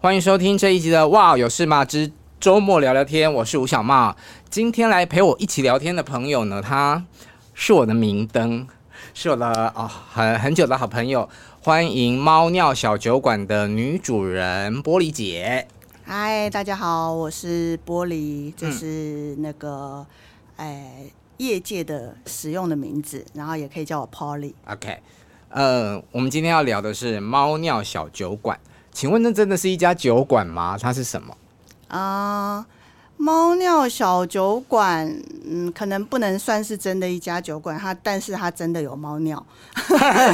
欢迎收听这一集的《哇有事吗之周末聊聊天》，我是吴小茂。今天来陪我一起聊天的朋友呢，他是我的明灯，是我的哦很很久的好朋友。欢迎猫尿小酒馆的女主人玻璃姐。嗨，大家好，我是玻璃，这是那个哎业界的使用的名字，然后也可以叫我 Polly。OK，呃，我们今天要聊的是猫尿小酒馆。请问，那真的是一家酒馆吗？它是什么？啊，猫尿小酒馆，嗯，可能不能算是真的一家酒馆，它，但是它真的有猫尿，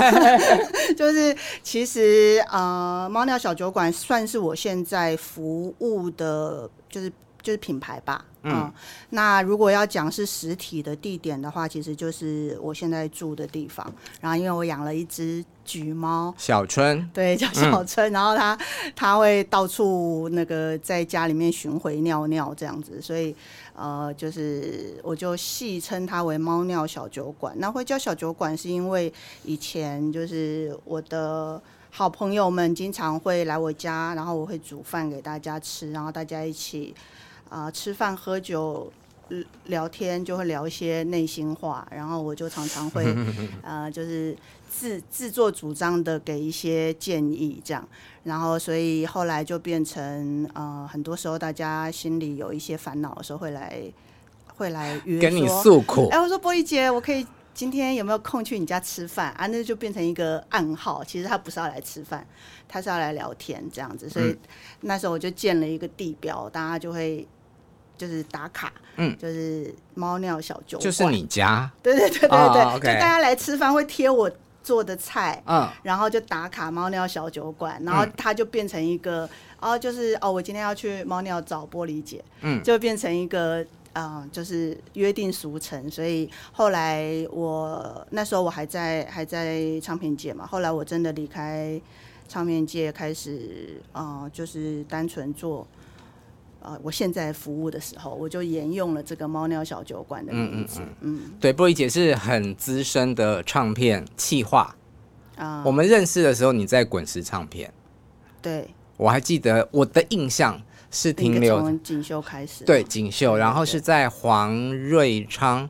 就是其实，呃，猫尿小酒馆算是我现在服务的，就是就是品牌吧。嗯，嗯，那如果要讲是实体的地点的话，其实就是我现在住的地方。然后因为我养了一只橘猫，小春，对，叫小春。嗯、然后它它会到处那个在家里面巡回尿尿这样子，所以呃，就是我就戏称它为猫尿小酒馆。那会叫小酒馆是因为以前就是我的好朋友们经常会来我家，然后我会煮饭给大家吃，然后大家一起。啊、呃，吃饭喝酒聊天就会聊一些内心话，然后我就常常会 呃，就是自自作主张的给一些建议，这样，然后所以后来就变成呃，很多时候大家心里有一些烦恼的时候会来会来约跟你诉苦。哎，我说波一姐，我可以今天有没有空去你家吃饭啊？那就变成一个暗号，其实他不是要来吃饭，他是要来聊天这样子。所以那时候我就建了一个地标，大家就会。就是打卡，嗯，就是猫尿小酒馆，就是你家，对对对对对，oh. 就大家来吃饭会贴我做的菜，嗯，然后就打卡猫尿小酒馆，然后它就变成一个，嗯、哦，就是哦，我今天要去猫尿找玻璃姐，嗯，就变成一个，嗯、呃，就是约定俗成，所以后来我那时候我还在还在唱片界嘛，后来我真的离开唱片界，开始，嗯、呃，就是单纯做。呃，我现在服务的时候，我就沿用了这个猫尿小酒馆的名字。嗯，嗯，嗯，对，波璃姐是很资深的唱片企划啊。我们认识的时候，你在滚石唱片。对，我还记得我的印象是停留从锦绣开始。对，锦绣，然后是在黄瑞昌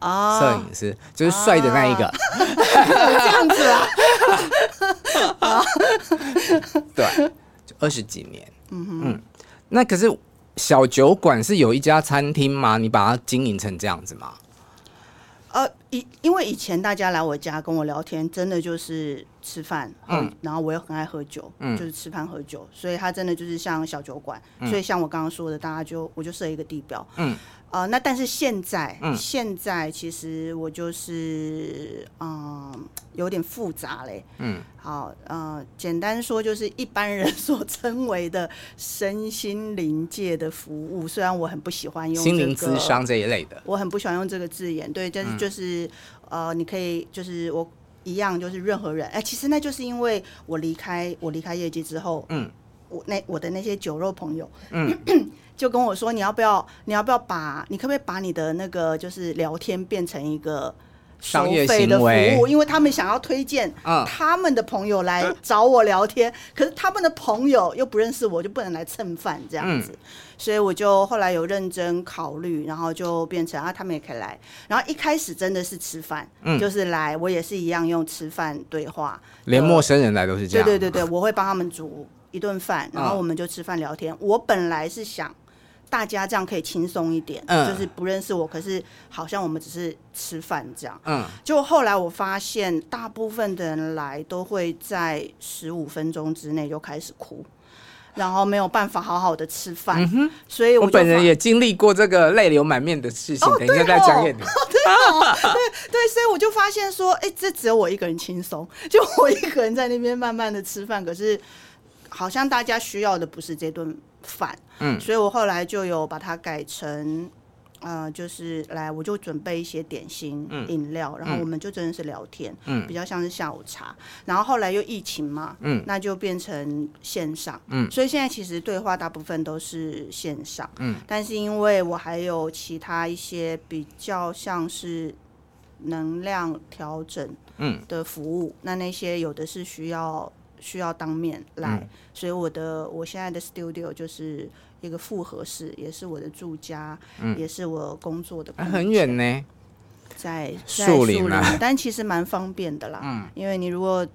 啊，摄影师就是帅的那一个。这样子啊？对，就二十几年。嗯哼嗯，那可是。小酒馆是有一家餐厅吗？你把它经营成这样子吗？呃，以因为以前大家来我家跟我聊天，真的就是吃饭，嗯，然后我又很爱喝酒，嗯，就是吃饭喝酒，所以它真的就是像小酒馆。嗯，所以像我刚刚说的，大家就我就设一个地标，嗯。呃，那但是现在，嗯、现在其实我就是，嗯，有点复杂嘞。嗯，好，呃，简单说就是一般人 所称为的身心灵界的服务，虽然我很不喜欢用、这个、心灵咨商这一类的，我很不喜欢用这个字眼。对，但是就是，嗯、呃，你可以就是我一样，就是任何人，哎、欸，其实那就是因为我离开我离开业绩之后，嗯，我那我的那些酒肉朋友，嗯。就跟我说，你要不要？你要不要把？你可不可以把你的那个就是聊天变成一个收费的服务？因为他们想要推荐他们的朋友来找我聊天，嗯、可是他们的朋友又不认识我，就不能来蹭饭这样子。嗯、所以我就后来有认真考虑，然后就变成啊，他们也可以来。然后一开始真的是吃饭，嗯、就是来，我也是一样用吃饭对话，连陌生人来都是这样。对对对对，我会帮他们煮一顿饭，然后我们就吃饭聊天。嗯、我本来是想。大家这样可以轻松一点，嗯，就是不认识我，可是好像我们只是吃饭这样。嗯，就后来我发现，大部分的人来都会在十五分钟之内就开始哭，然后没有办法好好的吃饭。所以我，我本人也经历过这个泪流满面的事情。哦、等一下再讲给你。对对对，所以我就发现说，哎，这只有我一个人轻松，就我一个人在那边慢慢的吃饭，可是好像大家需要的不是这顿。饭，嗯，所以我后来就有把它改成，呃，就是来我就准备一些点心、饮、嗯、料，然后我们就真的是聊天，嗯，比较像是下午茶。然后后来又疫情嘛，嗯，那就变成线上，嗯，所以现在其实对话大部分都是线上，嗯，但是因为我还有其他一些比较像是能量调整，嗯。的服务，嗯、那那些有的是需要。需要当面来，嗯、所以我的我现在的 studio 就是一个复合式，也是我的住家，嗯、也是我工作的。很远呢，在树林，但其实蛮方便的啦。嗯，因为你如果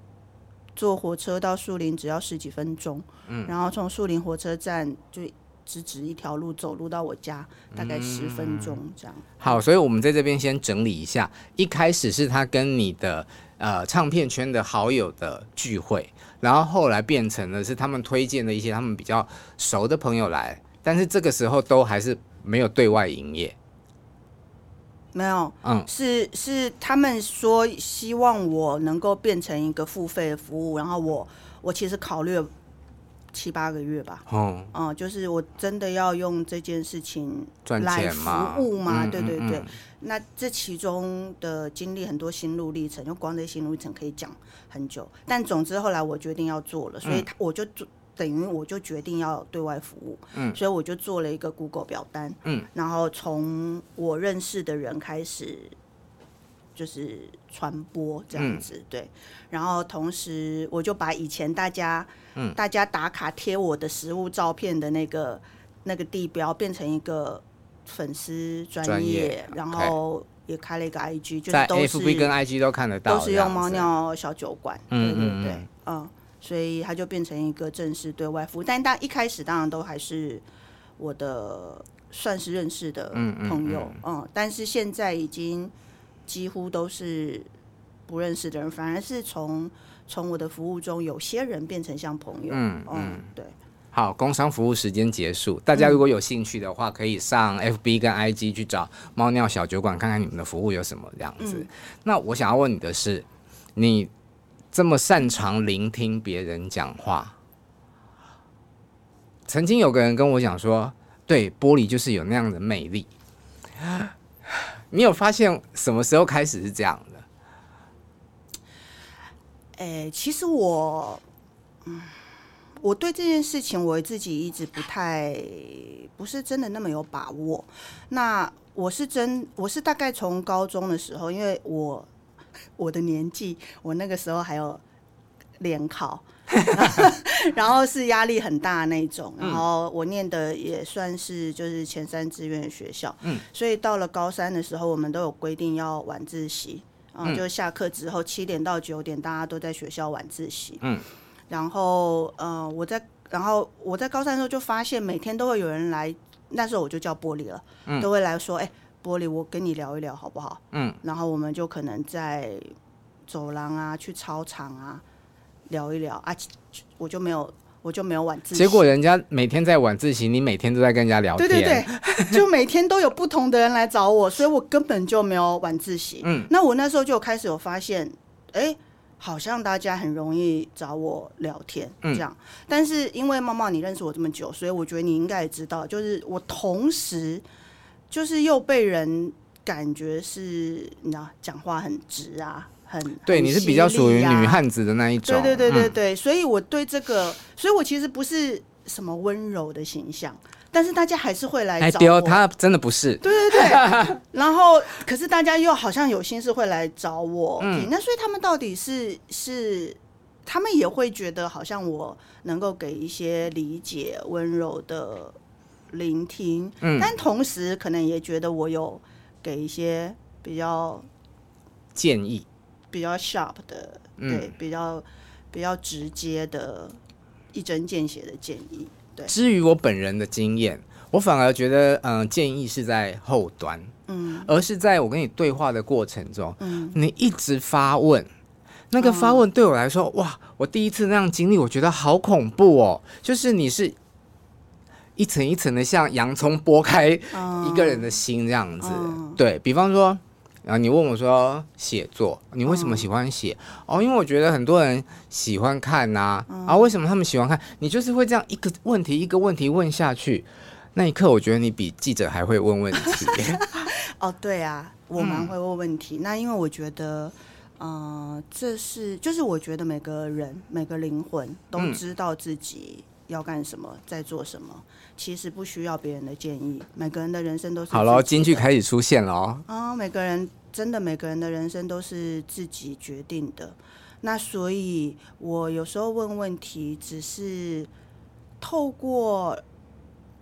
坐火车到树林，只要十几分钟。嗯，然后从树林火车站就直直一条路走路到我家，大概十分钟这样。嗯、好，所以我们在这边先整理一下，一开始是他跟你的呃唱片圈的好友的聚会。然后后来变成了是他们推荐的一些他们比较熟的朋友来，但是这个时候都还是没有对外营业，没有，嗯，是是他们说希望我能够变成一个付费的服务，然后我我其实考虑了七八个月吧，嗯，嗯，就是我真的要用这件事情来服务吗？嗯、对对对。嗯嗯那这其中的经历很多心路历程，就光这心路历程可以讲很久。但总之后来我决定要做了，所以我就做，等于我就决定要对外服务。嗯，所以我就做了一个 Google 表单。嗯，然后从我认识的人开始，就是传播这样子。对，然后同时我就把以前大家，嗯，大家打卡贴我的食物照片的那个那个地标变成一个。粉丝专业，然后也开了一个 IG，就是都是 FB 跟 IG 都看得到，都是用猫尿小酒馆，嗯嗯对，嗯，所以它就变成一个正式对外服务。但大一开始当然都还是我的算是认识的朋友，嗯，但是现在已经几乎都是不认识的人，反而是从从我的服务中，有些人变成像朋友，嗯嗯，对。好，工商服务时间结束。大家如果有兴趣的话，可以上 FB 跟 IG 去找猫尿小酒馆，看看你们的服务有什么这样子。嗯、那我想要问你的是，你这么擅长聆听别人讲话，曾经有个人跟我讲说，对，玻璃就是有那样的魅力。你有发现什么时候开始是这样的？哎、欸，其实我，嗯。我对这件事情我自己一直不太，不是真的那么有把握。那我是真，我是大概从高中的时候，因为我我的年纪，我那个时候还有联考，然后是压力很大那种。然后我念的也算是就是前三志愿的学校，嗯，所以到了高三的时候，我们都有规定要晚自习，然后就下课之后七点到九点，大家都在学校晚自习，嗯。然后，呃，我在，然后我在高三的时候就发现，每天都会有人来，那时候我就叫玻璃了，嗯、都会来说，哎，玻璃，我跟你聊一聊好不好？嗯，然后我们就可能在走廊啊，去操场啊聊一聊啊，我就没有，我就没有晚自习。结果人家每天在晚自习，你每天都在跟人家聊天。对对对，就每天都有不同的人来找我，所以我根本就没有晚自习。嗯，那我那时候就开始有发现，哎。好像大家很容易找我聊天这样，嗯、但是因为猫猫你认识我这么久，所以我觉得你应该也知道，就是我同时就是又被人感觉是你知道讲话很直啊，很对，你是比较属于女汉子的那一种，对对对对对，嗯、所以我对这个，所以我其实不是什么温柔的形象。但是大家还是会来找我，他真的不是。对对对，然后可是大家又好像有心事会来找我，嗯，那所以他们到底是是，他们也会觉得好像我能够给一些理解、温柔的聆听，嗯，但同时可能也觉得我有给一些比较建议、比较 sharp 的，对，比较比较直接的、一针见血的建议。对。至于我本人的经验，我反而觉得，嗯、呃，建议是在后端，嗯，而是在我跟你对话的过程中，嗯，你一直发问，那个发问对我来说，哦、哇，我第一次那样经历，我觉得好恐怖哦，就是你是一层一层的像洋葱剥开一个人的心这样子，嗯、对，比方说。然后你问我说：“写作，你为什么喜欢写？”哦，因为我觉得很多人喜欢看呐。啊，为什么他们喜欢看？你就是会这样一个问题一个问题问下去，那一刻我觉得你比记者还会问问题。哦，对啊，我蛮会问问题。嗯、那因为我觉得，呃，这是就是我觉得每个人每个灵魂都知道自己要干什么，在做什么。其实不需要别人的建议，每个人的人生都是好了。京剧开始出现了哦。啊，每个人真的每个人的人生都是自己决定的。那所以，我有时候问问题，只是透过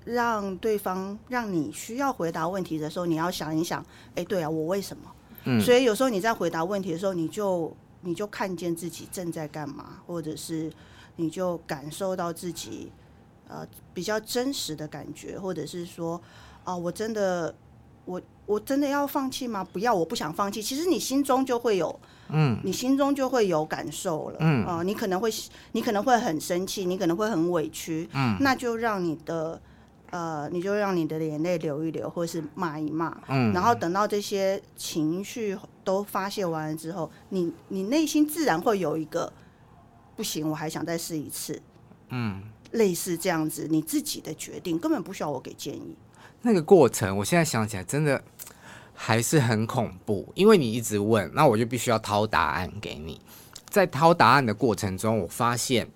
让对方让你需要回答问题的时候，你要想一想，哎，对啊，我为什么？嗯。所以有时候你在回答问题的时候，你就你就看见自己正在干嘛，或者是你就感受到自己。呃，比较真实的感觉，或者是说，啊、呃，我真的，我我真的要放弃吗？不要，我不想放弃。其实你心中就会有，嗯，你心中就会有感受了，嗯啊、呃，你可能会，你可能会很生气，你可能会很委屈，嗯，那就让你的，呃，你就让你的眼泪流一流，或者是骂一骂，嗯，然后等到这些情绪都发泄完了之后，你你内心自然会有一个，不行，我还想再试一次，嗯。类似这样子，你自己的决定根本不需要我给建议。那个过程，我现在想起来真的还是很恐怖，因为你一直问，那我就必须要掏答案给你。在掏答案的过程中，我发现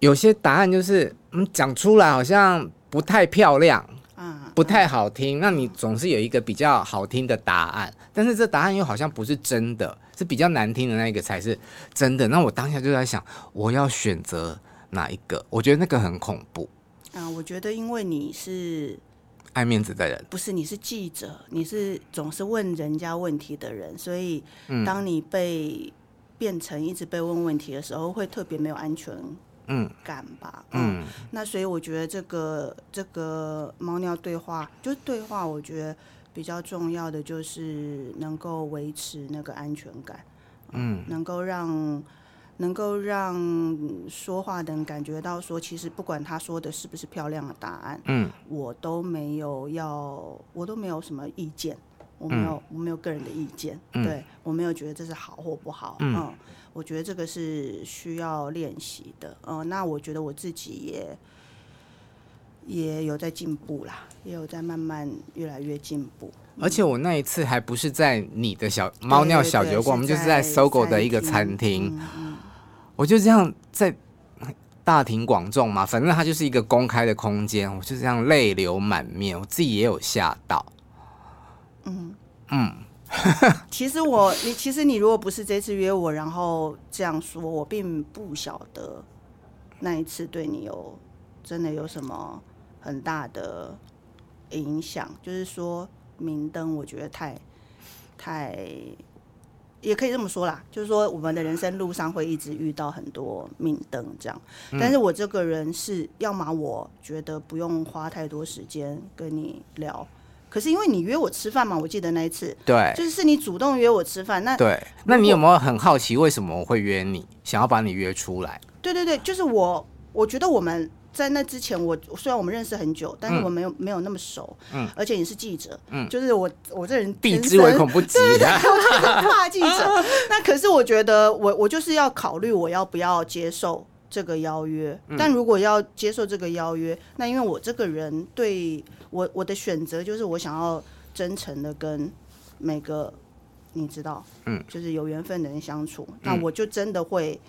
有些答案就是嗯讲出来好像不太漂亮，啊，不太好听。那你总是有一个比较好听的答案，但是这答案又好像不是真的，是比较难听的那一个才是真的。那我当下就在想，我要选择。哪一个？我觉得那个很恐怖。啊，我觉得因为你是爱面子的人，不是？你是记者，你是总是问人家问题的人，所以当你被变成一直被问问题的时候，会特别没有安全感吧？嗯，嗯，那所以我觉得这个这个猫尿对话，就是对话，我觉得比较重要的就是能够维持那个安全感，嗯，能够让。能够让说话的人感觉到说，其实不管他说的是不是漂亮的答案，嗯，我都没有要，我都没有什么意见，我没有，嗯、我没有个人的意见，嗯、对，我没有觉得这是好或不好，嗯，嗯，我觉得这个是需要练习的，嗯，那我觉得我自己也也有在进步啦，也有在慢慢越来越进步，而且我那一次还不是在你的小猫尿小酒馆，我们就是在 SOGO 的一个餐厅。我就这样在大庭广众嘛，反正它就是一个公开的空间，我就这样泪流满面，我自己也有吓到。嗯嗯，其实我你其实你如果不是这次约我，然后这样说，我并不晓得那一次对你有真的有什么很大的影响。就是说明灯，我觉得太太。也可以这么说啦，就是说我们的人生路上会一直遇到很多明灯这样，但是我这个人是，要么我觉得不用花太多时间跟你聊，可是因为你约我吃饭嘛，我记得那一次，对，就是是你主动约我吃饭，那对，那你有没有很好奇为什么我会约你，想要把你约出来？对对对，就是我，我觉得我们。在那之前我，我虽然我们认识很久，但是我没有、嗯、没有那么熟。嗯，而且你是记者，嗯，就是我我这人避之唯恐不及，对，对，对，我就是怕记者。那可是我觉得我我就是要考虑我要不要接受这个邀约。嗯、但如果要接受这个邀约，那因为我这个人对我我的选择就是我想要真诚的跟每个你知道，嗯，就是有缘分的人相处，嗯、那我就真的会。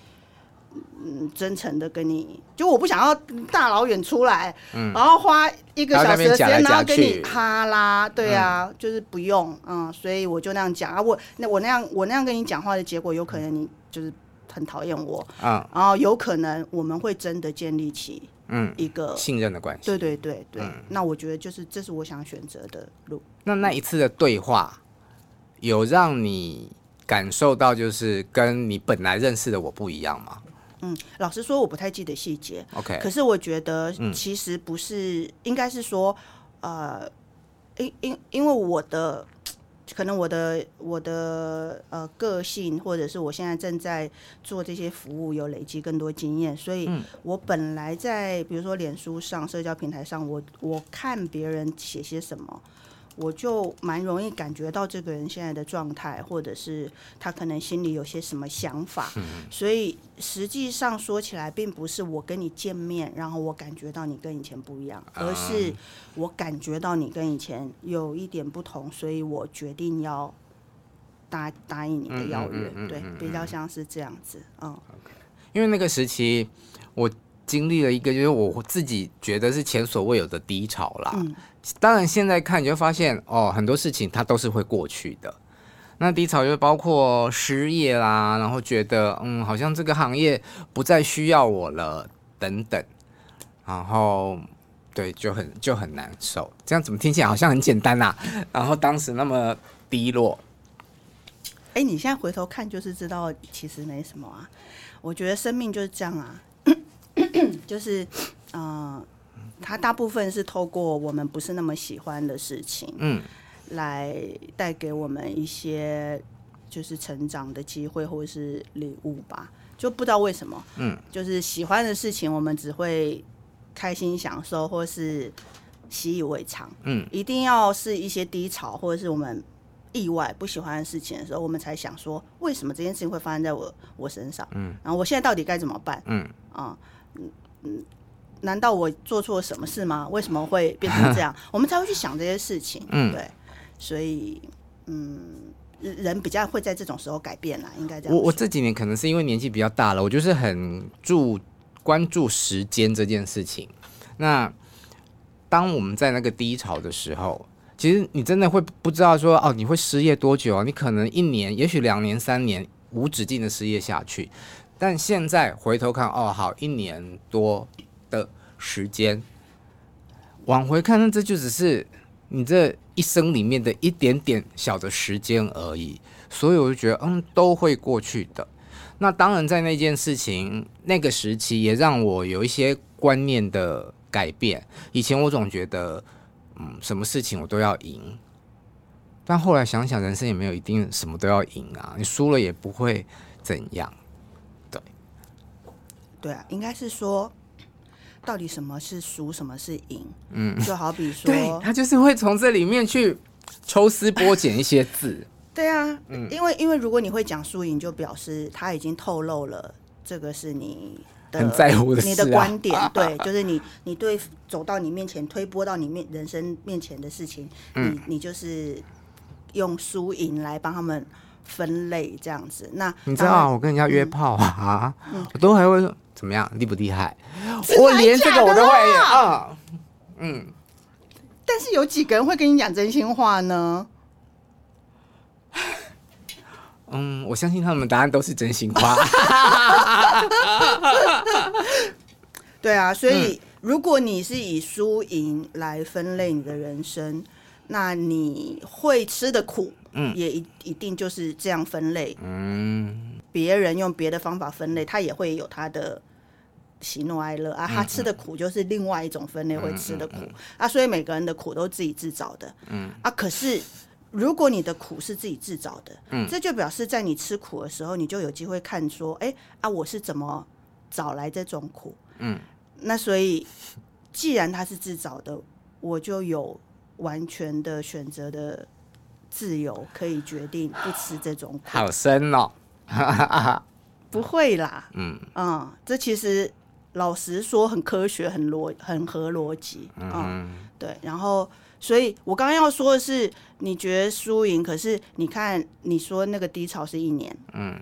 嗯，真诚的跟你，就我不想要大老远出来，嗯，然后花一个小时的时间，然后跟你哈拉，对啊，嗯、就是不用，嗯，所以我就那样讲啊，我那我那样我那样跟你讲话的结果，有可能你就是很讨厌我，啊、嗯，然后有可能我们会真的建立起嗯一个、嗯、信任的关系，对对对对，嗯、那我觉得就是这是我想选择的路。那那一次的对话有让你感受到就是跟你本来认识的我不一样吗？嗯，老实说，我不太记得细节。OK，可是我觉得其实不是，嗯、应该是说，呃，因因因为我的。可能我的我的呃个性，或者是我现在正在做这些服务，有累积更多经验，所以我本来在比如说脸书上、社交平台上，我我看别人写些什么。我就蛮容易感觉到这个人现在的状态，或者是他可能心里有些什么想法，所以实际上说起来，并不是我跟你见面，然后我感觉到你跟以前不一样，而是我感觉到你跟以前有一点不同，所以我决定要答答应你的邀约，对，比较像是这样子，嗯。因为那个时期我经历了一个，就是我自己觉得是前所未有的低潮啦。嗯当然，现在看你就发现哦，很多事情它都是会过去的。那低潮就包括失业啦，然后觉得嗯，好像这个行业不再需要我了等等，然后对，就很就很难受。这样怎么听起来好像很简单啊？然后当时那么低落，哎，你现在回头看就是知道，其实没什么啊。我觉得生命就是这样啊，就是嗯。呃它大部分是透过我们不是那么喜欢的事情，嗯，来带给我们一些就是成长的机会或者是礼物吧，就不知道为什么，嗯，就是喜欢的事情我们只会开心享受或是习以为常，嗯，一定要是一些低潮或者是我们意外不喜欢的事情的时候，我们才想说为什么这件事情会发生在我我身上，嗯，然后我现在到底该怎么办，嗯，啊，嗯嗯。难道我做错什么事吗？为什么会变成这样？我们才会去想这些事情。嗯，对，所以，嗯，人比较会在这种时候改变啦，应该这样。我我这几年可能是因为年纪比较大了，我就是很注关注时间这件事情。那当我们在那个低潮的时候，其实你真的会不知道说哦，你会失业多久？你可能一年，也许两年、三年无止境的失业下去。但现在回头看，哦，好，一年多。的时间往回看，那这就只是你这一生里面的一点点小的时间而已，所以我就觉得，嗯，都会过去的。那当然，在那件事情那个时期，也让我有一些观念的改变。以前我总觉得，嗯，什么事情我都要赢，但后来想想，人生也没有一定什么都要赢啊，你输了也不会怎样。对，啊，应该是说。到底什么是输，什么是赢？嗯，就好比说，对，他就是会从这里面去抽丝剥茧一些字。对啊，嗯，因为因为如果你会讲输赢，就表示他已经透露了这个是你的很在乎的、啊、你的观点。对，就是你你对走到你面前推波到你面人生面前的事情，嗯、你你就是用输赢来帮他们分类这样子。那你知道、啊、我跟人家约炮啊，嗯、我都还会说。怎么样，厉不厉害？我连这个我都会啊，嗯。但是有几个人会跟你讲真心话呢？嗯，我相信他们答案都是真心话。对啊，所以如果你是以输赢来分类你的人生，那你会吃的苦，嗯，也一一定就是这样分类。嗯，别人用别的方法分类，他也会有他的。喜怒哀乐啊，他吃的苦就是另外一种分类会吃的苦、啊，所以每个人的苦都自己制造的，嗯。啊，可是如果你的苦是自己制造的，嗯，这就表示在你吃苦的时候，你就有机会看说，哎、欸、啊，我是怎么找来这种苦，嗯，那所以既然他是制造的，我就有完全的选择的自由，可以决定不吃这种苦。好深哦，不会啦，嗯。嗯，这其实。老实说，很科学，很逻，很合逻辑，啊，嗯，对。然后，所以我刚刚要说的是，你觉得输赢，可是你看，你说那个低潮是一年，嗯，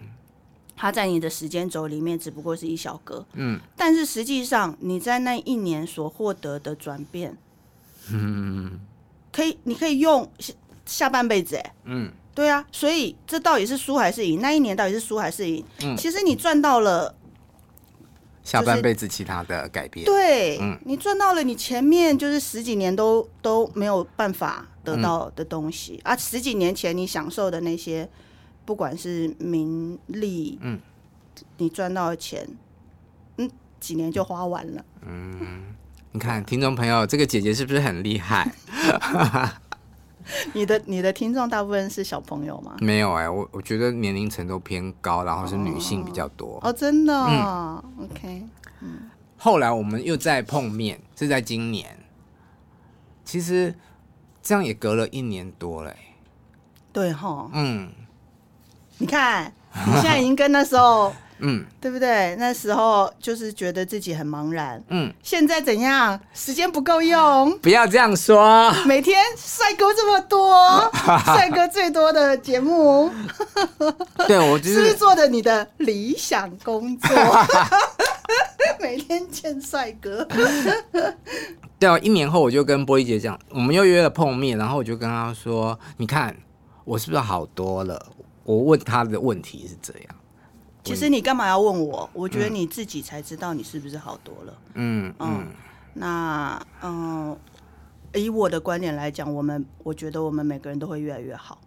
它在你的时间轴里面只不过是一小格，嗯，但是实际上你在那一年所获得的转变，嗯，可以，你可以用下下半辈子，哎，嗯，对啊，所以这到底是输还是赢？那一年到底是输还是赢？嗯，其实你赚到了。下半辈子其他的改变，就是、对，嗯、你赚到了你前面就是十几年都都没有办法得到的东西、嗯、啊！十几年前你享受的那些，不管是名利，嗯，你赚到的钱，几年就花完了。嗯，你看听众朋友，这个姐姐是不是很厉害？你的你的听众大部分是小朋友吗？没有哎、欸，我我觉得年龄层都偏高，然后是女性比较多。哦，哦，真的、哦嗯、，OK，嗯。后来我们又再碰面，是在今年。其实这样也隔了一年多嘞、欸。对哈，嗯。你看，你现在已经跟那时候。嗯，对不对？那时候就是觉得自己很茫然。嗯，现在怎样？时间不够用？不要这样说。每天帅哥这么多，帅哥最多的节目。对，我就是，是不是做的你的理想工作？每天见帅哥。对啊，一年后我就跟波莉姐讲，我们又约了碰面，然后我就跟她说：“你看我是不是好多了？”我问她的问题是这样。其实你干嘛要问我？我觉得你自己才知道你是不是好多了。嗯嗯，嗯，那嗯，以我的观点来讲，我们我觉得我们每个人都会越来越好，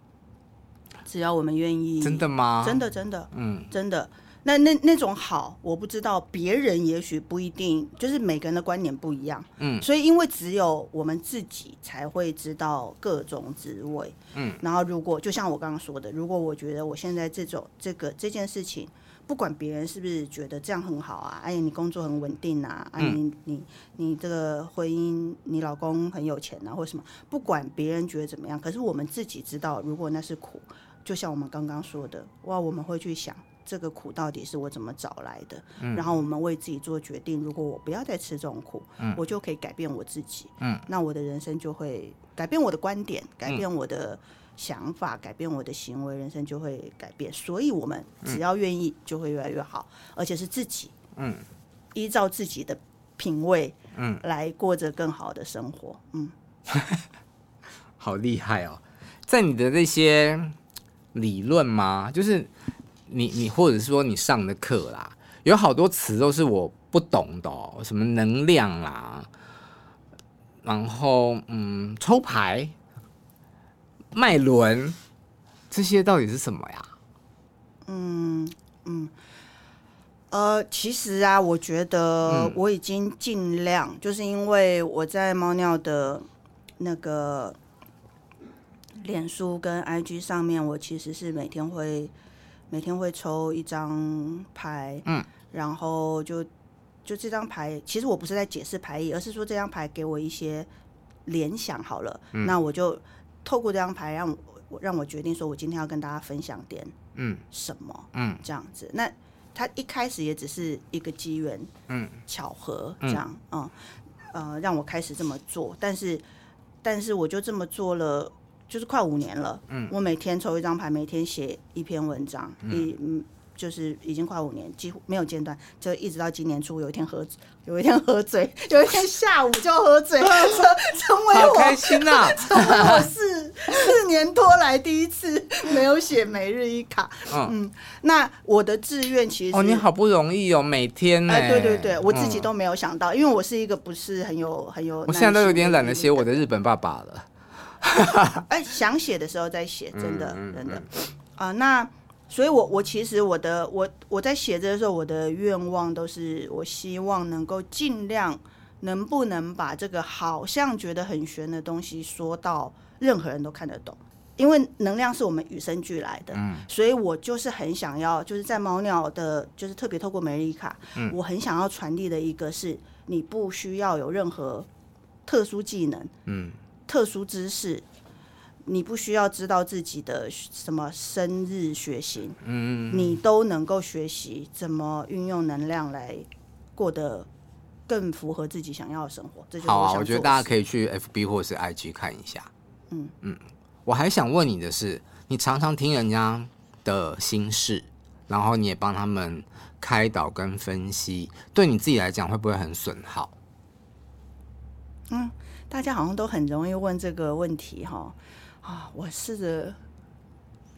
只要我们愿意。真的吗？真的真的，嗯，真的。那那那种好，我不知道别人也许不一定，就是每个人的观点不一样。嗯，所以因为只有我们自己才会知道各种滋味。嗯，然后如果就像我刚刚说的，如果我觉得我现在这种这个这件事情。不管别人是不是觉得这样很好啊，哎，你工作很稳定啊，哎，你你你这个婚姻，你老公很有钱啊，或什么，不管别人觉得怎么样，可是我们自己知道，如果那是苦，就像我们刚刚说的，哇，我们会去想这个苦到底是我怎么找来的，嗯，然后我们为自己做决定，如果我不要再吃这种苦，嗯，我就可以改变我自己，嗯，那我的人生就会改变我的观点，改变我的。想法改变我的行为，人生就会改变。所以，我们只要愿意，就会越来越好，嗯，而且是自己，嗯，依照自己的品味，嗯，来过着更好的生活，嗯，好厉害哦！在你的那些理论吗？就是你你或者是说你上的课啦，有好多词都是我不懂的哦，什么能量啦，然后嗯，抽牌。脉轮，这些到底是什么呀？嗯嗯，呃，其实啊，我觉得我已经尽量，嗯、就是因为我在猫尿的那个脸书跟 IG 上面，我其实是每天会每天会抽一张牌，嗯，然后就就这张牌，其实我不是在解释牌意，而是说这张牌给我一些联想。好了，嗯、那我就。透过这张牌，让我让我决定说，我今天要跟大家分享点嗯什么嗯这样子。那他一开始也只是一个机缘嗯巧合这样嗯呃让我开始这么做，但是但是我就这么做了，就是快五年了。嗯，我每天抽一张牌，每天写一篇文章，嗯。嗯就是已经快五年，几乎没有间断，就一直到今年初有一天喝，有一天喝醉，有一天下午就喝醉，成成为我开心呐、啊，成为我四四年多来第一次没有写每日一卡。嗯，嗯，那我的志愿其实哦，你好不容易哦，每天哎、欸，对对对，我自己都没有想到，嗯、因为我是一个不是很有很有，我现在都有点懒得写我的日本爸爸了。哎、欸，想写的时候再写，真的、真的啊、呃，那。所以我，我我其实我的我我在写这的时候，我的愿望都是，我希望能够尽量，能不能把这个好像觉得很玄的东西说到任何人都看得懂，因为能量是我们与生俱来的。嗯，所以我就是很想要，就是在猫鸟的，就是特别透过梅丽卡，嗯，我很想要传递的一个是，你不需要有任何特殊技能，嗯，特殊知识。你不需要知道自己的什么生日血型，嗯，你都能够学习怎么运用能量来过得更符合自己想要的生活。这就是好啊，我觉得大家可以去 FB 或是 IG 看一下。嗯嗯，我还想问你的是，你常常听人家的心事，然后你也帮他们开导跟分析，对你自己来讲会不会很损耗？嗯，大家好像都很容易问这个问题哈。啊，我试着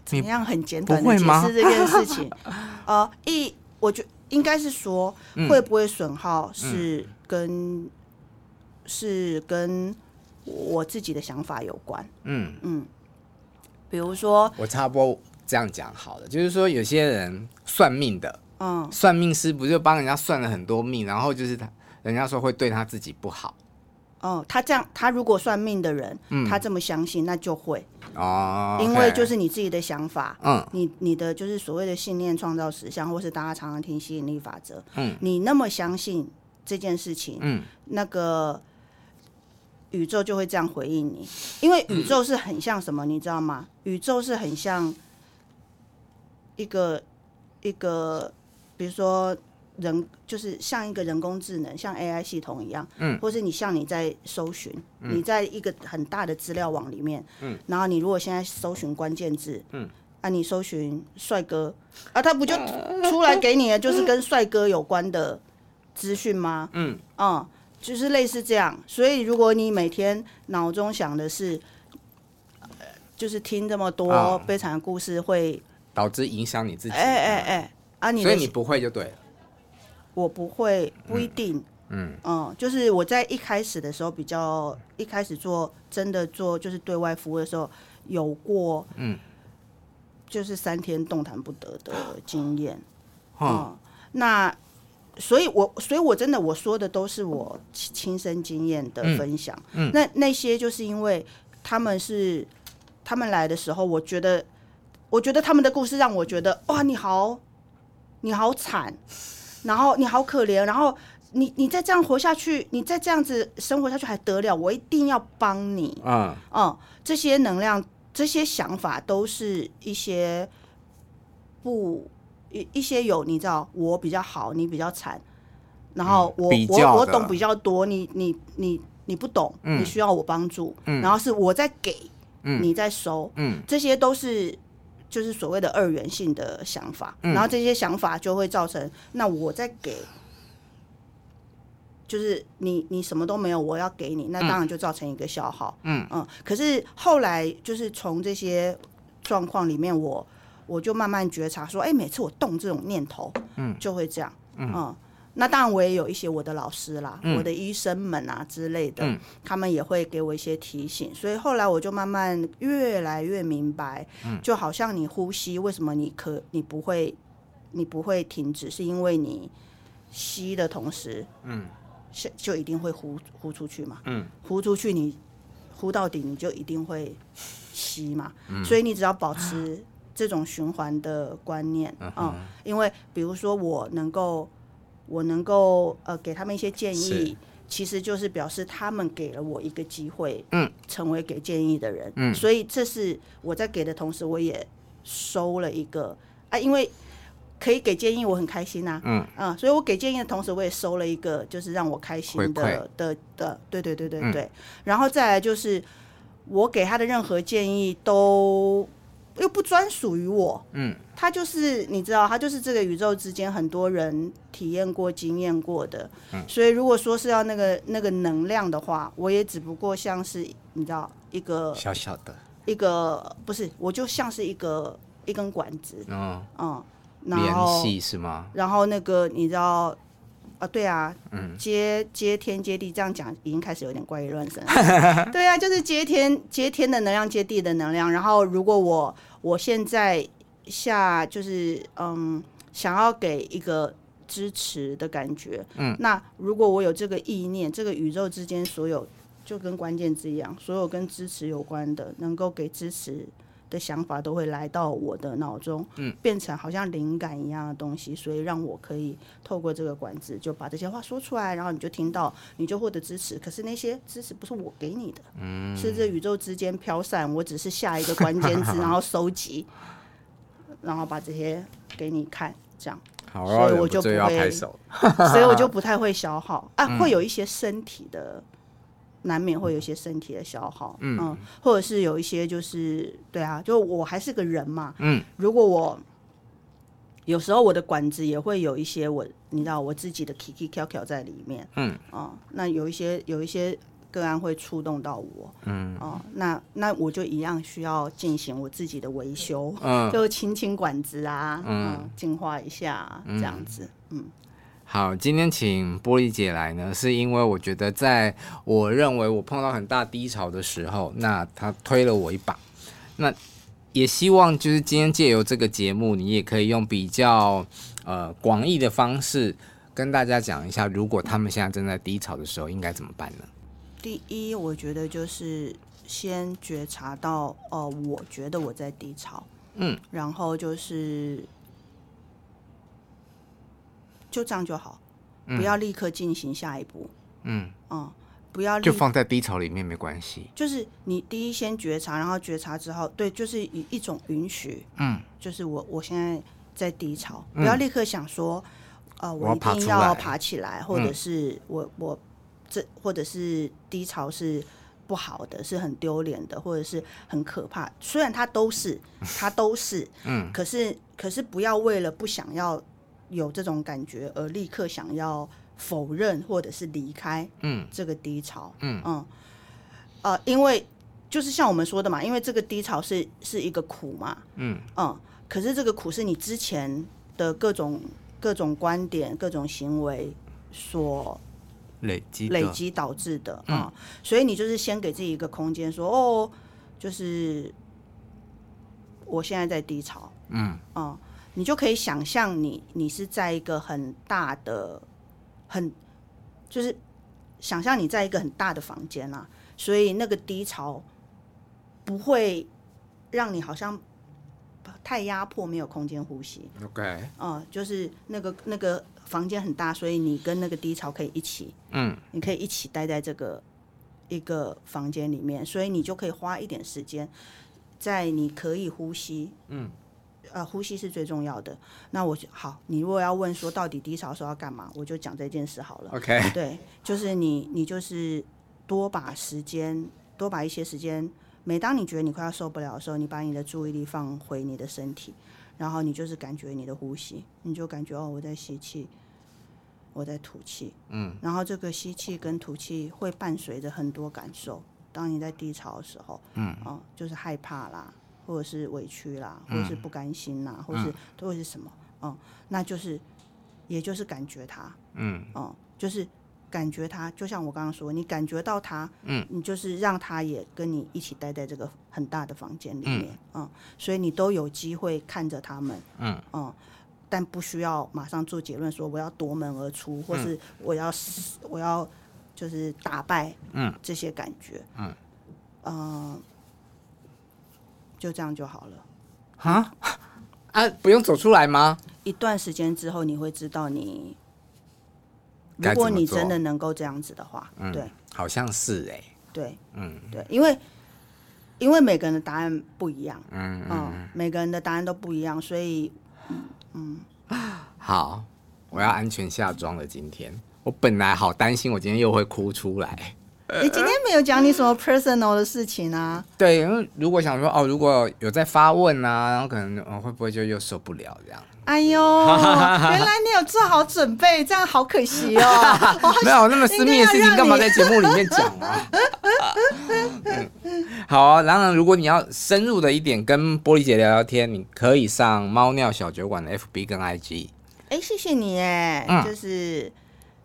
怎么样很简短的解释这件事情。呃，一，我觉应该是说，会不会损耗是跟、嗯、是跟我自己的想法有关。嗯嗯，比如说，我差不多这样讲好了，就是说有些人算命的，嗯，算命师不就帮人家算了很多命，然后就是他人家说会对他自己不好。哦，他这样，他如果算命的人，嗯。他这么相信，那就会。哦，因为就是你自己的想法，嗯。你你的就是所谓的信念创造实相，或是大家常常听吸引力法则，嗯，你那么相信这件事情，嗯，那个宇宙就会这样回应你，因为宇宙是很像什么，你知道吗？宇宙是很像一个一个，比如说。人就是像一个人工智能，像 AI 系统一样，嗯，或是你像你在搜寻，嗯、你在一个很大的资料网里面，嗯，然后你如果现在搜寻关键字，嗯，啊，你搜寻帅哥，啊，他不就出来给你的就是跟帅哥有关的资讯吗？嗯，嗯，就是类似这样。所以如果你每天脑中想的是，呃、就是听这么多悲惨的故事，会导致影响你自己。哎哎哎，啊你，所以你不会就对了。我不会，不一定。嗯，嗯，嗯，就是我在一开始的时候，比较一开始做真的做就是对外服务的时候，有过，嗯，就是三天动弹不得的经验。嗯，嗯，那所以我，我所以，我真的我说的都是我亲身经验的分享。嗯，嗯，那那些就是因为他们是他们来的时候，我觉得，我觉得他们的故事让我觉得，哇，你好，你好惨。然后你好可怜，然后你你再这样活下去，你再这样子生活下去还得了？我一定要帮你。嗯嗯，这些能量、这些想法都是一些不一一些有你知道，我比较好，你比较惨，然后我、嗯、我我懂比较多，你你你你不懂，嗯、你需要我帮助，嗯、然后是我在给，嗯、你在收，嗯，这些都是。就是所谓的二元性的想法，嗯、然后这些想法就会造成，那我在给，就是你你什么都没有，我要给你，那当然就造成一个消耗。嗯嗯，可是后来就是从这些状况里面我，我我就慢慢觉察说，哎、欸，每次我动这种念头，嗯，就会这样，嗯。嗯那当然，我也有一些我的老师啦，嗯、我的医生们啊之类的，嗯、他们也会给我一些提醒。所以后来我就慢慢越来越明白，嗯、就好像你呼吸，为什么你可你不会你不会停止，是因为你吸的同时，嗯，就一定会呼呼出去嘛，嗯，呼出去你呼到底，你就一定会吸嘛，嗯、所以你只要保持这种循环的观念，嗯，嗯，因为比如说我能够。我能够呃给他们一些建议，其实就是表示他们给了我一个机会，嗯，成为给建议的人，嗯，所以这是我在给的同时，我也收了一个啊，因为可以给建议，我很开心呐，嗯。嗯，所以我给建议的同时，我也收了一个就是让我开心的的的，对对对对对，然后再来就是我给他的任何建议都。又不专属于我，嗯，它就是你知道，它就是这个宇宙之间很多人体验过、经验过的，嗯，所以如果说是要那个那个能量的话，我也只不过像是你知道一个小小的，一个不是，我就像是一个一根管子，嗯嗯，联系是吗？然后那个你知道。啊，对啊，嗯，接接天接地，这样讲已经开始有点怪异乱神。对啊，就是接天接天的能量，接地的能量。然后，如果我我现在下就是嗯，想要给一个支持的感觉，嗯，那如果我有这个意念，这个宇宙之间所有就跟关键字一样，所有跟支持有关的，能够给支持。的想法都会来到我的脑中，嗯，变成好像灵感一样的东西，所以让我可以透过这个管子就把这些话说出来，然后你就听到，你就获得支持。可是那些支持不是我给你的，嗯，是这宇宙之间飘散，我只是下一个关键字，然后收集，然后把这些给你看，这样，好，所以我就不会，所以我就不太会消耗。啊，会有一些身体的。难免会有一些身体的消耗，嗯，嗯，或者是有一些就是，对啊，就我还是个人嘛，嗯，如果我有时候我的管子也会有一些我，你知道我自己的 kiki 跳跳在里面，嗯，哦、嗯，那有一些有一些个案会触动到我，嗯，哦、嗯，那那我就一样需要进行我自己的维修，嗯，就清清管子啊，嗯，净化一下、啊，这样子，嗯。好，今天请玻璃姐来呢，是因为我觉得在我认为我碰到很大低潮的时候，那她推了我一把。那也希望就是今天借由这个节目，你也可以用比较呃广义的方式跟大家讲一下，如果他们现在正在低潮的时候，应该怎么办呢？第一，我觉得就是先觉察到，哦、呃，我觉得我在低潮，嗯，然后就是就这样就好，嗯、不要立刻进行下一步，嗯。嗯，不要就放在低潮里面没关系，就是你第一先觉察，然后觉察之后，对，就是以一种允许，嗯，就是我我现在在低潮，不要立刻想说，嗯、呃，我一定要爬起来，嗯、或者是我我。这或者是低潮是不好的，是很丢脸的，或者是很可怕。虽然它都是，它都是，嗯，可是可是不要为了不想要有这种感觉而立刻想要否认或者是离开，嗯，这个低潮，嗯。嗯，呃，因为就是像我们说的嘛，因为这个低潮是是一个苦嘛，嗯。嗯，可是这个苦是你之前的各种各种观点、各种行为所。累积累积导致的啊、嗯，所以你就是先给自己一个空间，说哦，就是我现在在低潮，嗯。嗯，你就可以想象你你是在一个很大的很就是想象你在一个很大的房间啊，所以那个低潮不会让你好像太压迫，没有空间呼吸。OK，嗯，就是那个那个。房间很大，所以你跟那个低潮可以一起，嗯，你可以一起待在这个一个房间里面，所以你就可以花一点时间，在你可以呼吸，嗯，呃，呼吸是最重要的。那我好，你如果要问说到底低潮的时候要干嘛，我就讲这件事好了。OK，对，就是你，你就是多把时间，多把一些时间，每当你觉得你快要受不了的时候，你把你的注意力放回你的身体，然后你就是感觉你的呼吸，你就感觉哦，我在吸气。我在吐气，嗯，然后这个吸气跟吐气会伴随着很多感受。当你在低潮的时候，嗯，哦，就是害怕啦，或者是委屈啦，或者是不甘心啦，嗯、或者是都会是什么？嗯，那就是，也就是感觉他，嗯，哦，就是感觉他，就像我刚刚说，你感觉到他，嗯，你就是让他也跟你一起待在这个很大的房间里面，嗯，嗯，所以你都有机会看着他们，嗯，嗯。但不需要马上做结论，说我要夺门而出，或是我要、嗯、我要就是打败，嗯，这些感觉，嗯，呃，就这样就好了。啊 啊，不用走出来吗？一段时间之后，你会知道你，如果你真的能够这样子的话，嗯、对，好像是哎、欸，对，嗯，对，因为因为每个人的答案不一样，嗯嗯，嗯，每个人的答案都不一样，所以。嗯，好，我要安全下庄了。今天我本来好担心，我今天又会哭出来。你今天没有讲你什么 personal 的事情啊？对，因为如果想说哦，如果有在发问啊，然后可能、哦、会不会就又受不了这样？哎呦，原来你有做好准备，这样好可惜哦。没有那么私密的事情，干嘛在节目里面讲啊？嗯、好啊，然后如果你要深入的一点跟玻璃姐聊聊天，你可以上猫尿小酒馆的 FB 跟 IG。哎，谢谢你哎、嗯，就是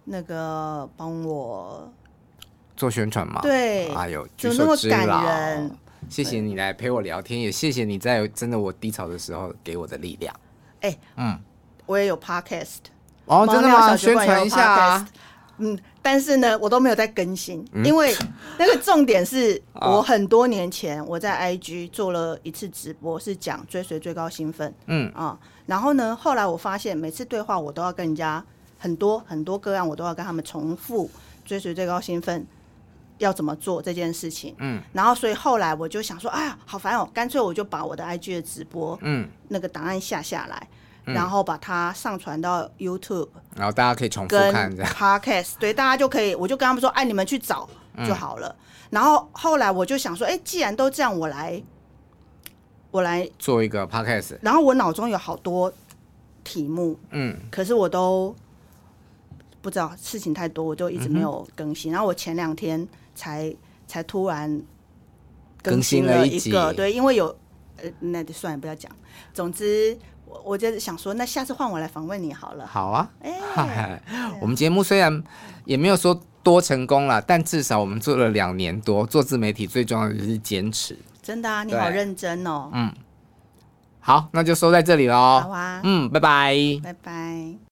那个帮我做宣传嘛。对，哎呦，就那么感人。谢谢你来陪我聊天，也谢谢你在真的我低潮的时候给我的力量。哎，嗯，我也有 podcast，哦，真的吗？宣传一下啊。嗯，但是呢，我都没有在更新，嗯、因为那个重点是 我很多年前我在 IG 做了一次直播，是讲追随最高兴奋，嗯啊、嗯，然后呢，后来我发现每次对话我都要跟人家很多很多个案，我都要跟他们重复追随最高兴奋要怎么做这件事情，嗯，然后所以后来我就想说，哎呀，好烦哦，干脆我就把我的 IG 的直播，嗯，那个档案下下来。然后把它上传到 YouTube，然后大家可以重复看这样。Podcast 对，大家就可以，我就跟他们说，哎，你们去找就好了。嗯、然后后来我就想说，哎，既然都这样，我来，我来做一个 Podcast。然后我脑中有好多题目，嗯，可是我都不知道，事情太多，我就一直没有更新。嗯、然后我前两天才才突然更新了一个，对，因为有呃，那就算了，不要讲。总之。我我就是想说，那下次换我来访问你好了。好啊，哎，我们节目虽然也没有说多成功了，但至少我们做了两年多，做自媒体最重要的就是坚持。真的啊，你好认真哦。嗯，好，那就收在这里喽。好啊，嗯，拜拜。拜拜。